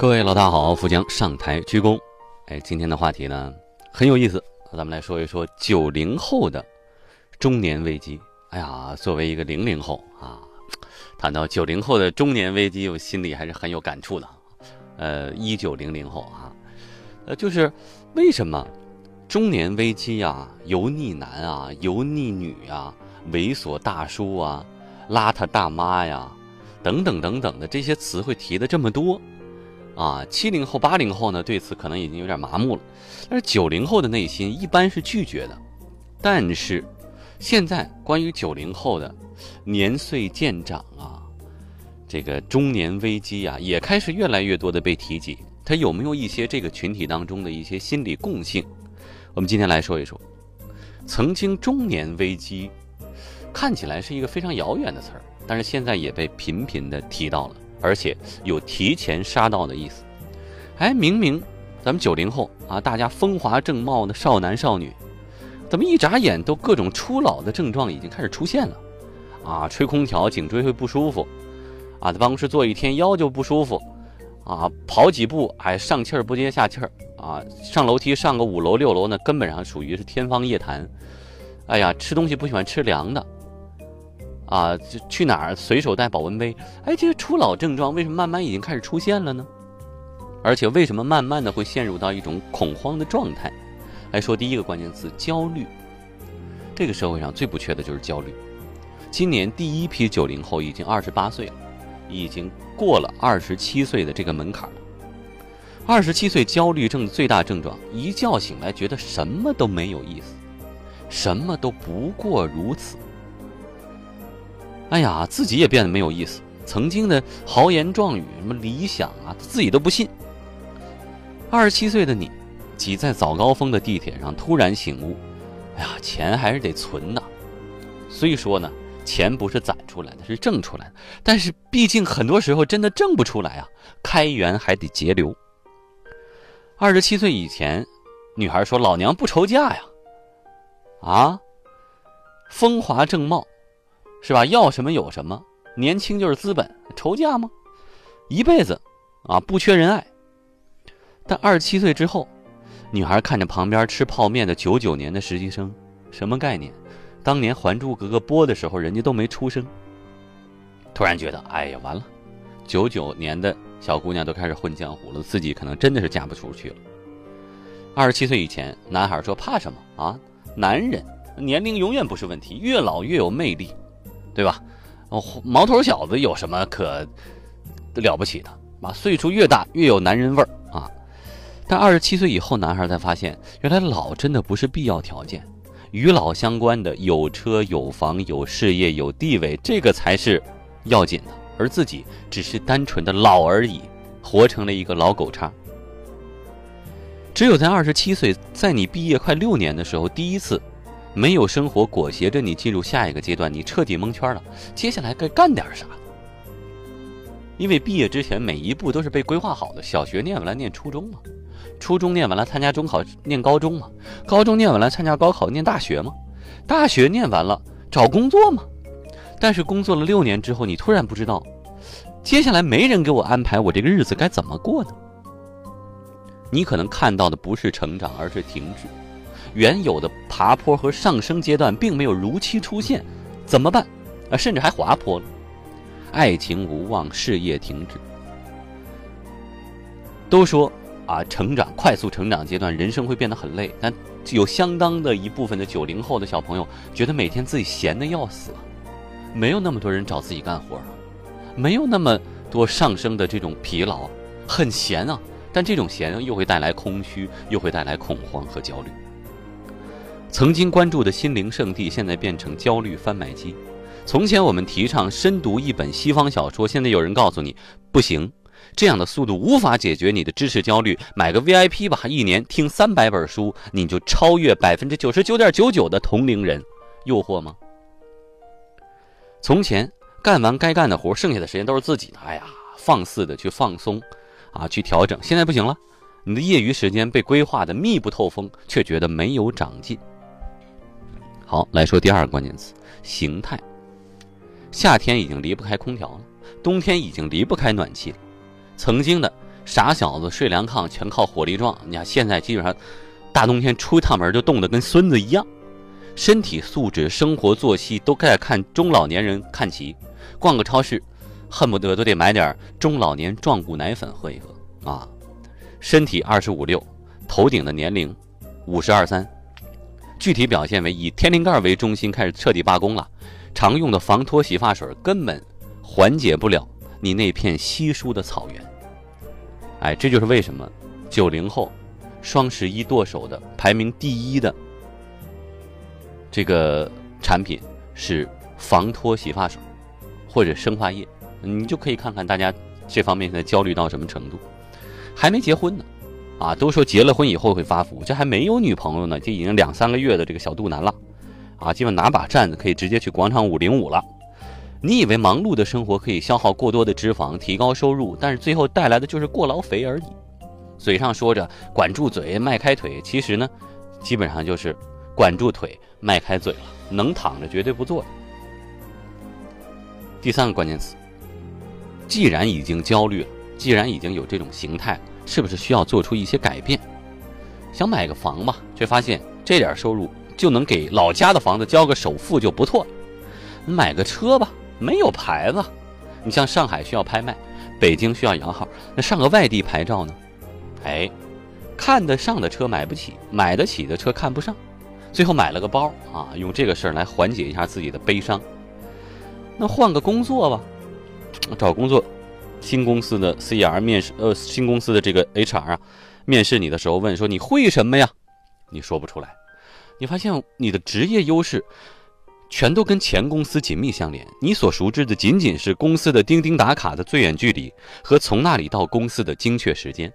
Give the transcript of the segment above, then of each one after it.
各位老大好，富江上台鞠躬。哎，今天的话题呢很有意思，咱们来说一说九零后的中年危机。哎呀，作为一个零零后啊，谈到九零后的中年危机，我心里还是很有感触的。呃，一九零零后啊，呃，就是为什么中年危机呀、油腻男啊、油腻女啊、猥琐大叔啊、邋遢大妈呀，等等等等的这些词汇提的这么多啊？七零后、八零后呢，对此可能已经有点麻木了，但是九零后的内心一般是拒绝的。但是现在关于九零后的年岁渐长啊。这个中年危机啊，也开始越来越多的被提及。它有没有一些这个群体当中的一些心理共性？我们今天来说一说。曾经中年危机看起来是一个非常遥远的词儿，但是现在也被频频的提到了，而且有提前杀到的意思。哎，明明咱们九零后啊，大家风华正茂的少男少女，怎么一眨眼都各种初老的症状已经开始出现了？啊，吹空调颈椎会不舒服。啊，在办公室坐一天腰就不舒服，啊，跑几步哎上气儿不接下气儿啊，上楼梯上个五楼六楼呢，根本上属于是天方夜谭。哎呀，吃东西不喜欢吃凉的，啊，就去哪儿随手带保温杯。哎，这些初老症状为什么慢慢已经开始出现了呢？而且为什么慢慢的会陷入到一种恐慌的状态？来说第一个关键词焦虑。这个社会上最不缺的就是焦虑。今年第一批九零后已经二十八岁了。已经过了二十七岁的这个门槛了。二十七岁焦虑症的最大症状，一觉醒来觉得什么都没有意思，什么都不过如此。哎呀，自己也变得没有意思。曾经的豪言壮语，什么理想啊，自己都不信。二十七岁的你，挤在早高峰的地铁上，突然醒悟：哎呀，钱还是得存的。所以说呢。钱不是攒出来的，是挣出来的。但是毕竟很多时候真的挣不出来啊，开源还得节流。二十七岁以前，女孩说：“老娘不愁嫁呀。”啊，风华正茂，是吧？要什么有什么，年轻就是资本，愁嫁吗？一辈子啊，不缺人爱。但二十七岁之后，女孩看着旁边吃泡面的九九年的实习生，什么概念？当年《还珠格格》播的时候，人家都没出生。突然觉得，哎呀，完了！九九年的小姑娘都开始混江湖了，自己可能真的是嫁不出去了。二十七岁以前，男孩说怕什么啊？男人年龄永远不是问题，越老越有魅力，对吧？哦，毛头小子有什么可了不起的？啊，岁数越大越有男人味儿啊！但二十七岁以后，男孩才发现，原来老真的不是必要条件。与老相关的有车有房有事业有地位，这个才是要紧的，而自己只是单纯的老而已，活成了一个老狗叉。只有在二十七岁，在你毕业快六年的时候，第一次没有生活裹挟着你进入下一个阶段，你彻底蒙圈了。接下来该干点啥？因为毕业之前每一步都是被规划好的，小学念完了念初中嘛。初中念完了，参加中考念高中嘛？高中念完了，参加高考念大学嘛？大学念完了，找工作嘛？但是工作了六年之后，你突然不知道，接下来没人给我安排，我这个日子该怎么过呢？你可能看到的不是成长，而是停滞。原有的爬坡和上升阶段并没有如期出现，怎么办？啊，甚至还滑坡了。爱情无望，事业停止。都说。啊，成长快速成长阶段，人生会变得很累。但有相当的一部分的九零后的小朋友觉得每天自己闲的要死，没有那么多人找自己干活了，没有那么多上升的这种疲劳，很闲啊。但这种闲又会带来空虚，又会带来恐慌和焦虑。曾经关注的心灵圣地，现在变成焦虑贩卖机。从前我们提倡深读一本西方小说，现在有人告诉你不行。这样的速度无法解决你的知识焦虑，买个 VIP 吧，一年听三百本书，你就超越百分之九十九点九九的同龄人，诱惑吗？从前干完该干的活，剩下的时间都是自己的，哎呀，放肆的去放松，啊，去调整。现在不行了，你的业余时间被规划的密不透风，却觉得没有长进。好，来说第二个关键词：形态。夏天已经离不开空调了，冬天已经离不开暖气了。曾经的傻小子睡凉炕全靠火力壮。你看现在基本上，大冬天出一趟门就冻得跟孙子一样，身体素质、生活作息都该看中老年人看齐。逛个超市，恨不得都得买点中老年壮骨奶粉喝一喝啊。身体二十五六，头顶的年龄五十二三，具体表现为以天灵盖为中心开始彻底罢工了。常用的防脱洗发水根本缓解不了你那片稀疏的草原。哎，这就是为什么九零后双十一剁手的排名第一的这个产品是防脱洗发水或者生发液。你就可以看看大家这方面现在焦虑到什么程度。还没结婚呢，啊，都说结了婚以后会发福，这还没有女朋友呢，就已经两三个月的这个小肚腩了，啊，基本拿把扇子可以直接去广场舞领舞了。你以为忙碌的生活可以消耗过多的脂肪，提高收入，但是最后带来的就是过劳肥而已。嘴上说着管住嘴，迈开腿，其实呢，基本上就是管住腿，迈开嘴了，能躺着绝对不坐着。第三个关键词，既然已经焦虑了。既然已经有这种形态，是不是需要做出一些改变？想买个房吧，却发现这点收入就能给老家的房子交个首付就不错了。买个车吧，没有牌子。你像上海需要拍卖，北京需要摇号，那上个外地牌照呢？哎，看得上的车买不起，买得起的车看不上，最后买了个包啊，用这个事儿来缓解一下自己的悲伤。那换个工作吧，找工作。新公司的 C R 面试，呃，新公司的这个 H R 啊，面试你的时候问说你会什么呀？你说不出来。你发现你的职业优势全都跟前公司紧密相连，你所熟知的仅仅是公司的钉钉打卡的最远距离和从那里到公司的精确时间。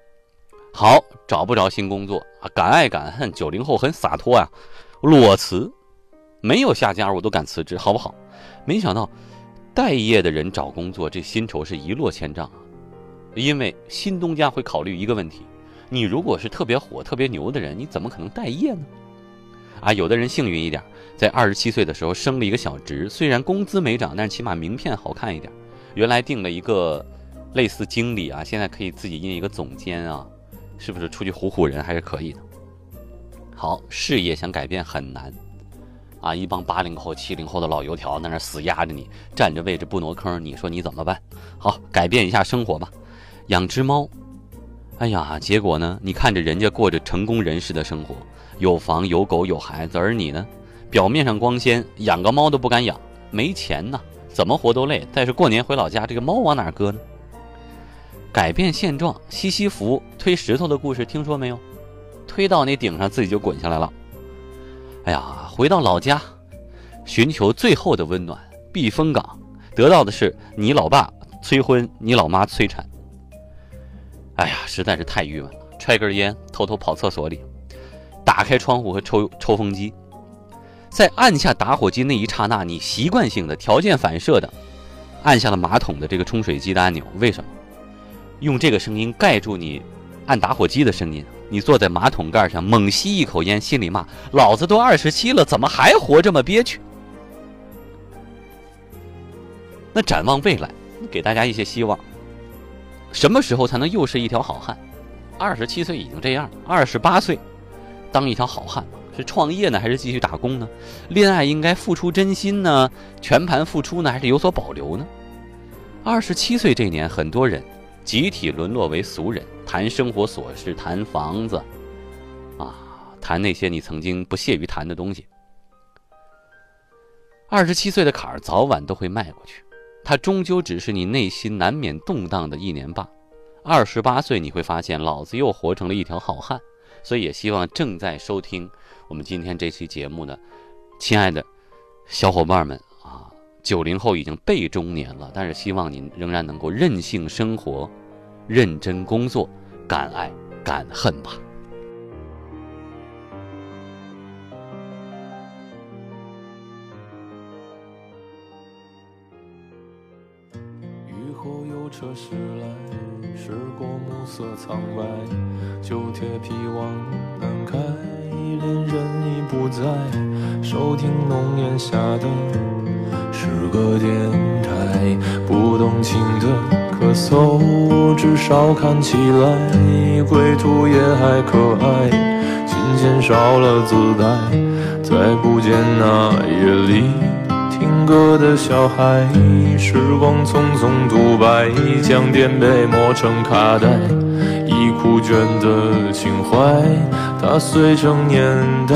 好，找不着新工作啊，敢爱敢恨，九零后很洒脱啊，裸辞，没有下家我都敢辞职，好不好？没想到。待业的人找工作，这薪酬是一落千丈啊！因为新东家会考虑一个问题：你如果是特别火、特别牛的人，你怎么可能待业呢？啊，有的人幸运一点，在二十七岁的时候升了一个小职，虽然工资没涨，但是起码名片好看一点。原来定了一个类似经理啊，现在可以自己印一个总监啊，是不是出去唬唬人还是可以的？好，事业想改变很难。啊，一帮八零后、七零后的老油条在那死压着你，占着位置不挪坑，你说你怎么办？好，改变一下生活吧，养只猫。哎呀，结果呢？你看着人家过着成功人士的生活，有房有狗有孩子，而你呢？表面上光鲜，养个猫都不敢养，没钱呐，怎么活都累。但是过年回老家，这个猫往哪搁呢？改变现状，西西弗推石头的故事听说没有？推到那顶上自己就滚下来了。哎呀！回到老家，寻求最后的温暖避风港，得到的是你老爸催婚，你老妈催产。哎呀，实在是太郁闷了。揣根烟，偷偷跑厕所里，打开窗户和抽抽风机，在按下打火机那一刹那，你习惯性的条件反射的按下了马桶的这个冲水机的按钮。为什么？用这个声音盖住你按打火机的声音。你坐在马桶盖上，猛吸一口烟，心里骂：“老子都二十七了，怎么还活这么憋屈？”那展望未来，给大家一些希望。什么时候才能又是一条好汉？二十七岁已经这样了，二十八岁当一条好汉是创业呢，还是继续打工呢？恋爱应该付出真心呢，全盘付出呢，还是有所保留呢？二十七岁这年，很多人集体沦落为俗人。谈生活琐事，谈房子，啊，谈那些你曾经不屑于谈的东西。二十七岁的坎儿早晚都会迈过去，它终究只是你内心难免动荡的一年半。二十八岁你会发现，老子又活成了一条好汉。所以也希望正在收听我们今天这期节目的亲爱的小伙伴们，九零后已经被中年了，但是希望您仍然能够任性生活。认真工作，敢爱敢恨吧。雨后有车驶来，驶过暮色苍白，旧铁皮往南开，恋人已不在，收听浓烟下的是个电台，不动情的。咳嗽，至少看起来归途也还可爱。琴弦少了姿态，再不见那夜里听歌的小孩。时光匆匆独白，将颠沛磨成卡带，已枯卷的情怀，踏碎成年代。